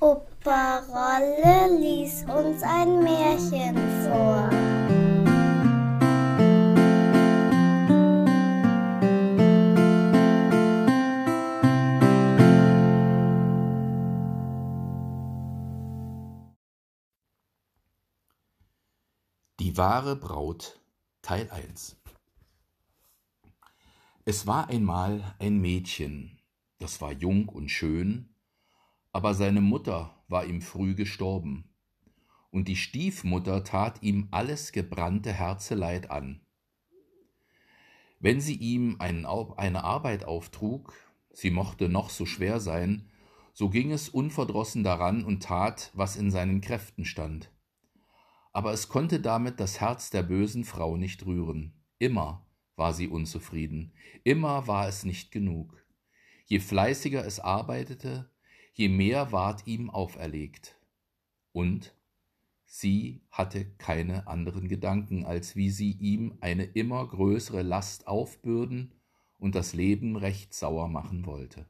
Opa Rolle lies uns ein Märchen vor. Die wahre Braut Teil 1 Es war einmal ein Mädchen, das war jung und schön, aber seine Mutter war ihm früh gestorben, und die Stiefmutter tat ihm alles gebrannte Herzeleid an. Wenn sie ihm eine Arbeit auftrug, sie mochte noch so schwer sein, so ging es unverdrossen daran und tat, was in seinen Kräften stand aber es konnte damit das Herz der bösen Frau nicht rühren. Immer war sie unzufrieden, immer war es nicht genug. Je fleißiger es arbeitete, je mehr ward ihm auferlegt. Und sie hatte keine anderen Gedanken, als wie sie ihm eine immer größere Last aufbürden und das Leben recht sauer machen wollte.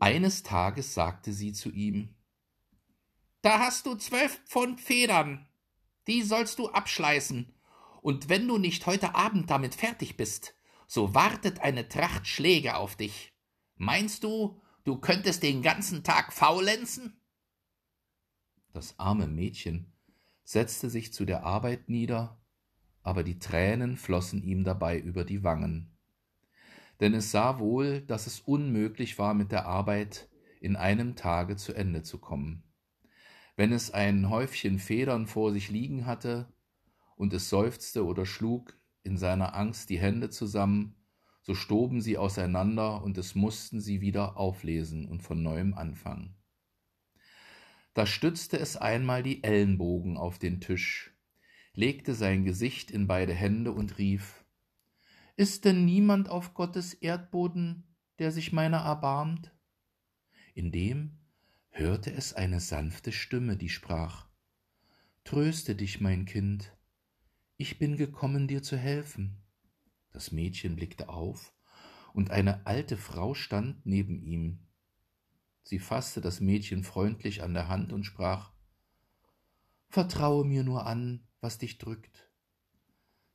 Eines Tages sagte sie zu ihm da hast du zwölf Pfund Federn. Die sollst du abschleißen. Und wenn du nicht heute Abend damit fertig bist, so wartet eine Tracht Schläge auf dich. Meinst du, du könntest den ganzen Tag faulenzen? Das arme Mädchen setzte sich zu der Arbeit nieder, aber die Tränen flossen ihm dabei über die Wangen. Denn es sah wohl, dass es unmöglich war, mit der Arbeit in einem Tage zu Ende zu kommen. Wenn es ein Häufchen Federn vor sich liegen hatte und es seufzte oder schlug in seiner Angst die Hände zusammen, so stoben sie auseinander und es mussten sie wieder auflesen und von neuem anfangen. Da stützte es einmal die Ellenbogen auf den Tisch, legte sein Gesicht in beide Hände und rief Ist denn niemand auf Gottes Erdboden, der sich meiner erbarmt? Indem hörte es eine sanfte Stimme, die sprach Tröste dich, mein Kind, ich bin gekommen, dir zu helfen. Das Mädchen blickte auf, und eine alte Frau stand neben ihm. Sie fasste das Mädchen freundlich an der Hand und sprach Vertraue mir nur an, was dich drückt.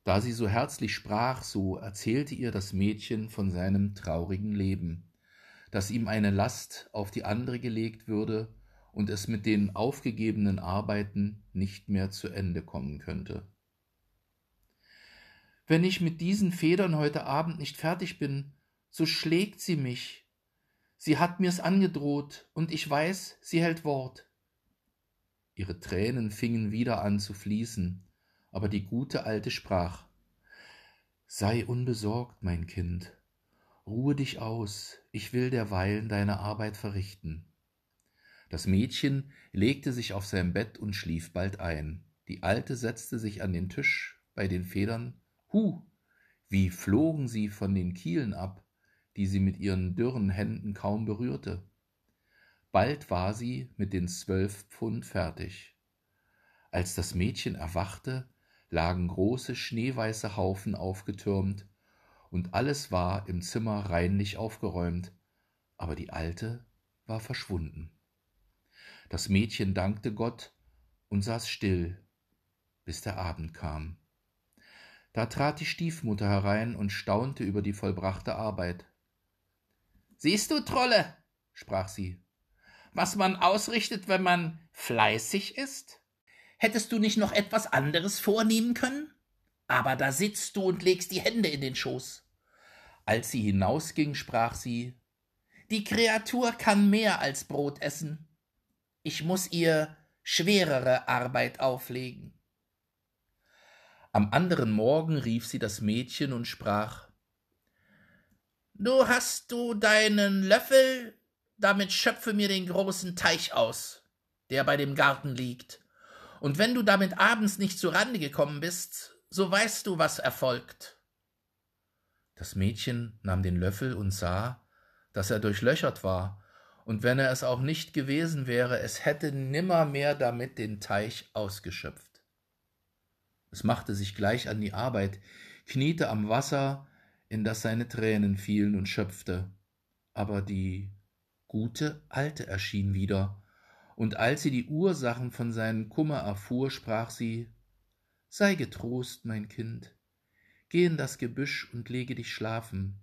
Da sie so herzlich sprach, so erzählte ihr das Mädchen von seinem traurigen Leben dass ihm eine Last auf die andere gelegt würde und es mit den aufgegebenen Arbeiten nicht mehr zu Ende kommen könnte. Wenn ich mit diesen Federn heute Abend nicht fertig bin, so schlägt sie mich. Sie hat mir's angedroht, und ich weiß, sie hält Wort. Ihre Tränen fingen wieder an zu fließen, aber die gute Alte sprach Sei unbesorgt, mein Kind, Ruhe dich aus, ich will derweilen deine Arbeit verrichten. Das Mädchen legte sich auf sein Bett und schlief bald ein. Die Alte setzte sich an den Tisch bei den Federn. Hu! Wie flogen sie von den Kielen ab, die sie mit ihren dürren Händen kaum berührte. Bald war sie mit den zwölf Pfund fertig. Als das Mädchen erwachte, lagen große schneeweiße Haufen aufgetürmt und alles war im Zimmer reinlich aufgeräumt, aber die Alte war verschwunden. Das Mädchen dankte Gott und saß still, bis der Abend kam. Da trat die Stiefmutter herein und staunte über die vollbrachte Arbeit. Siehst du, Trolle, sprach sie, was man ausrichtet, wenn man fleißig ist? Hättest du nicht noch etwas anderes vornehmen können? aber da sitzt du und legst die Hände in den Schoß. Als sie hinausging, sprach sie Die Kreatur kann mehr als Brot essen. Ich muss ihr schwerere Arbeit auflegen. Am anderen Morgen rief sie das Mädchen und sprach Du hast du deinen Löffel, damit schöpfe mir den großen Teich aus, der bei dem Garten liegt. Und wenn du damit abends nicht zu Rande gekommen bist, so weißt du, was erfolgt. Das Mädchen nahm den Löffel und sah, dass er durchlöchert war, und wenn er es auch nicht gewesen wäre, es hätte nimmermehr damit den Teich ausgeschöpft. Es machte sich gleich an die Arbeit, kniete am Wasser, in das seine Tränen fielen, und schöpfte, aber die gute Alte erschien wieder, und als sie die Ursachen von seinem Kummer erfuhr, sprach sie Sei getrost, mein Kind, geh in das Gebüsch und lege dich schlafen,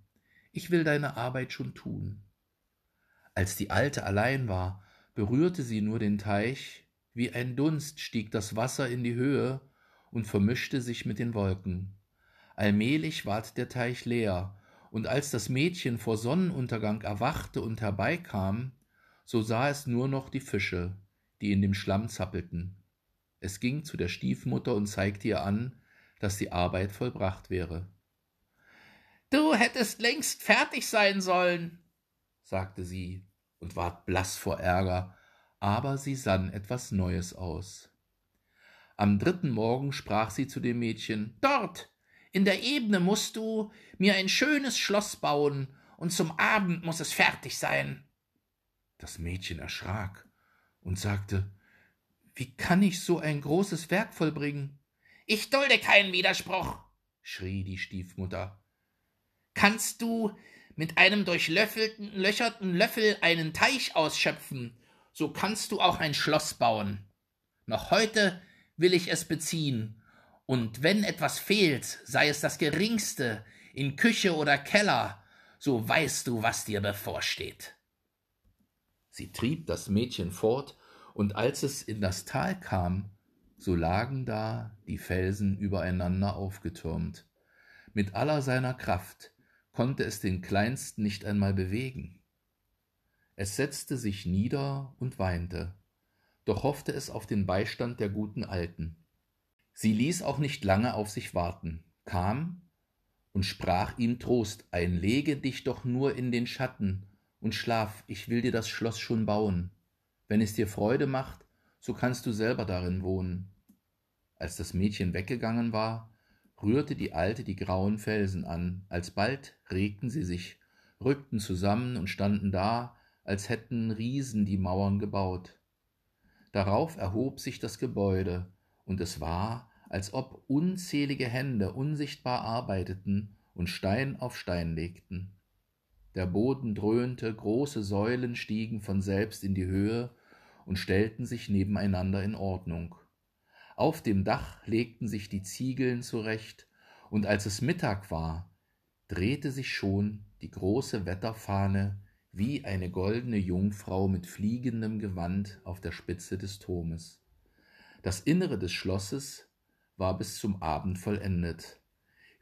ich will deine Arbeit schon tun. Als die Alte allein war, berührte sie nur den Teich, wie ein Dunst stieg das Wasser in die Höhe und vermischte sich mit den Wolken. Allmählich ward der Teich leer, und als das Mädchen vor Sonnenuntergang erwachte und herbeikam, so sah es nur noch die Fische, die in dem Schlamm zappelten. Es ging zu der Stiefmutter und zeigte ihr an, dass die Arbeit vollbracht wäre. Du hättest längst fertig sein sollen, sagte sie und ward blass vor Ärger, aber sie sann etwas Neues aus. Am dritten Morgen sprach sie zu dem Mädchen Dort, in der Ebene musst du mir ein schönes Schloss bauen, und zum Abend muss es fertig sein. Das Mädchen erschrak und sagte, Wie kann ich so ein großes Werk vollbringen? Ich dulde keinen Widerspruch, schrie die Stiefmutter. Kannst du mit einem durchlöffelten, löcherten Löffel einen Teich ausschöpfen, so kannst du auch ein Schloss bauen. Noch heute will ich es beziehen und wenn etwas fehlt, sei es das geringste, in Küche oder Keller, so weißt du, was dir bevorsteht. Sie trieb das Mädchen fort, und als es in das Tal kam, so lagen da die Felsen übereinander aufgetürmt. Mit aller seiner Kraft konnte es den Kleinsten nicht einmal bewegen. Es setzte sich nieder und weinte, doch hoffte es auf den Beistand der guten Alten. Sie ließ auch nicht lange auf sich warten, kam und sprach ihm Trost ein, lege dich doch nur in den Schatten und schlaf, ich will dir das Schloss schon bauen. Wenn es dir Freude macht, so kannst du selber darin wohnen. Als das Mädchen weggegangen war, rührte die Alte die grauen Felsen an, alsbald regten sie sich, rückten zusammen und standen da, als hätten Riesen die Mauern gebaut. Darauf erhob sich das Gebäude, und es war, als ob unzählige Hände unsichtbar arbeiteten und Stein auf Stein legten. Der Boden dröhnte, große Säulen stiegen von selbst in die Höhe und stellten sich nebeneinander in Ordnung. Auf dem Dach legten sich die Ziegeln zurecht, und als es Mittag war, drehte sich schon die große Wetterfahne wie eine goldene Jungfrau mit fliegendem Gewand auf der Spitze des Turmes. Das Innere des Schlosses war bis zum Abend vollendet.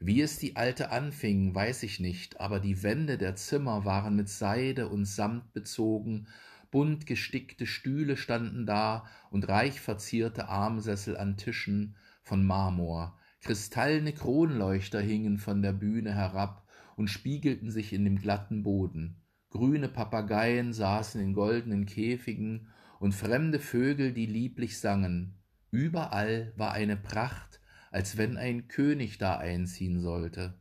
Wie es die Alte anfing, weiß ich nicht, aber die Wände der Zimmer waren mit Seide und Samt bezogen, bunt gestickte Stühle standen da und reich verzierte Armsessel an Tischen von Marmor, kristallene Kronleuchter hingen von der Bühne herab und spiegelten sich in dem glatten Boden, grüne Papageien saßen in goldenen Käfigen und fremde Vögel, die lieblich sangen, Überall war eine Pracht, als wenn ein König da einziehen sollte.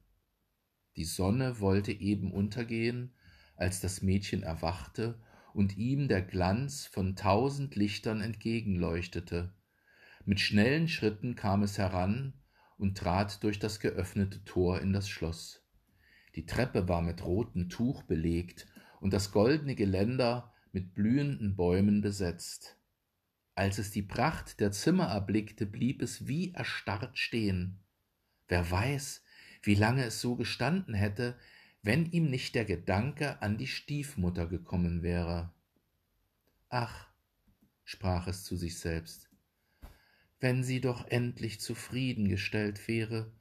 Die Sonne wollte eben untergehen, als das Mädchen erwachte und ihm der Glanz von tausend Lichtern entgegenleuchtete. Mit schnellen Schritten kam es heran und trat durch das geöffnete Tor in das Schloss. Die Treppe war mit rotem Tuch belegt und das goldene Geländer mit blühenden Bäumen besetzt. Als es die Pracht der Zimmer erblickte, blieb es wie erstarrt stehen. Wer weiß, wie lange es so gestanden hätte, wenn ihm nicht der Gedanke an die Stiefmutter gekommen wäre. Ach, sprach es zu sich selbst, wenn sie doch endlich zufriedengestellt wäre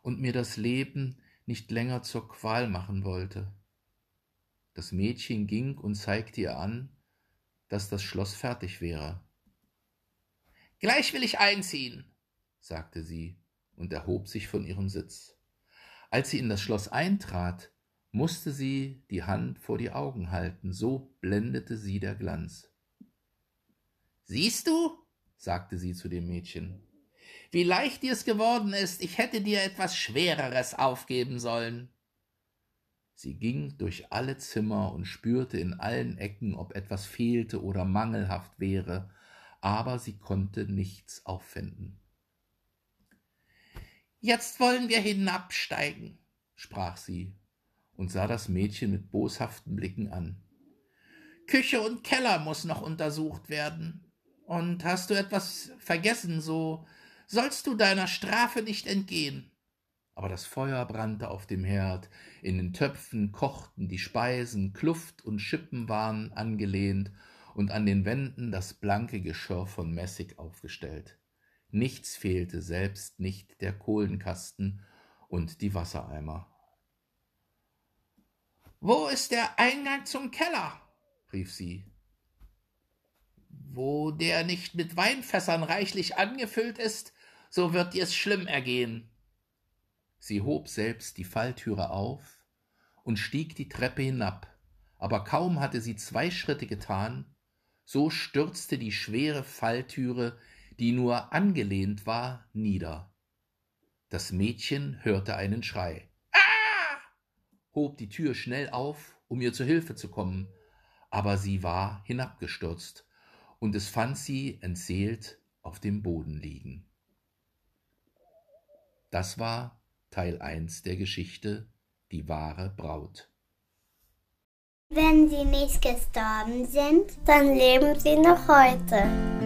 und mir das Leben nicht länger zur Qual machen wollte. Das Mädchen ging und zeigte ihr an, dass das Schloss fertig wäre. Gleich will ich einziehen, sagte sie und erhob sich von ihrem Sitz. Als sie in das Schloss eintrat, musste sie die Hand vor die Augen halten, so blendete sie der Glanz. Siehst du, sagte sie zu dem Mädchen, wie leicht dir's geworden ist, ich hätte dir etwas Schwereres aufgeben sollen. Sie ging durch alle Zimmer und spürte in allen Ecken, ob etwas fehlte oder mangelhaft wäre, aber sie konnte nichts auffinden. Jetzt wollen wir hinabsteigen, sprach sie und sah das Mädchen mit boshaften Blicken an. Küche und Keller muss noch untersucht werden. Und hast du etwas vergessen, so sollst du deiner Strafe nicht entgehen. Aber das Feuer brannte auf dem Herd, in den Töpfen kochten die Speisen, Kluft und Schippen waren angelehnt und an den Wänden das blanke Geschirr von Messig aufgestellt. Nichts fehlte, selbst nicht der Kohlenkasten und die Wassereimer. Wo ist der Eingang zum Keller? rief sie. Wo der nicht mit Weinfässern reichlich angefüllt ist, so wird dir's schlimm ergehen. Sie hob selbst die Falltüre auf und stieg die Treppe hinab, aber kaum hatte sie zwei Schritte getan, so stürzte die schwere Falltüre, die nur angelehnt war, nieder. Das Mädchen hörte einen Schrei. Ah! hob die Tür schnell auf, um ihr zu Hilfe zu kommen, aber sie war hinabgestürzt, und es fand sie entseelt auf dem Boden liegen. Das war Teil 1 der Geschichte Die wahre Braut. Wenn sie nicht gestorben sind, dann leben sie noch heute.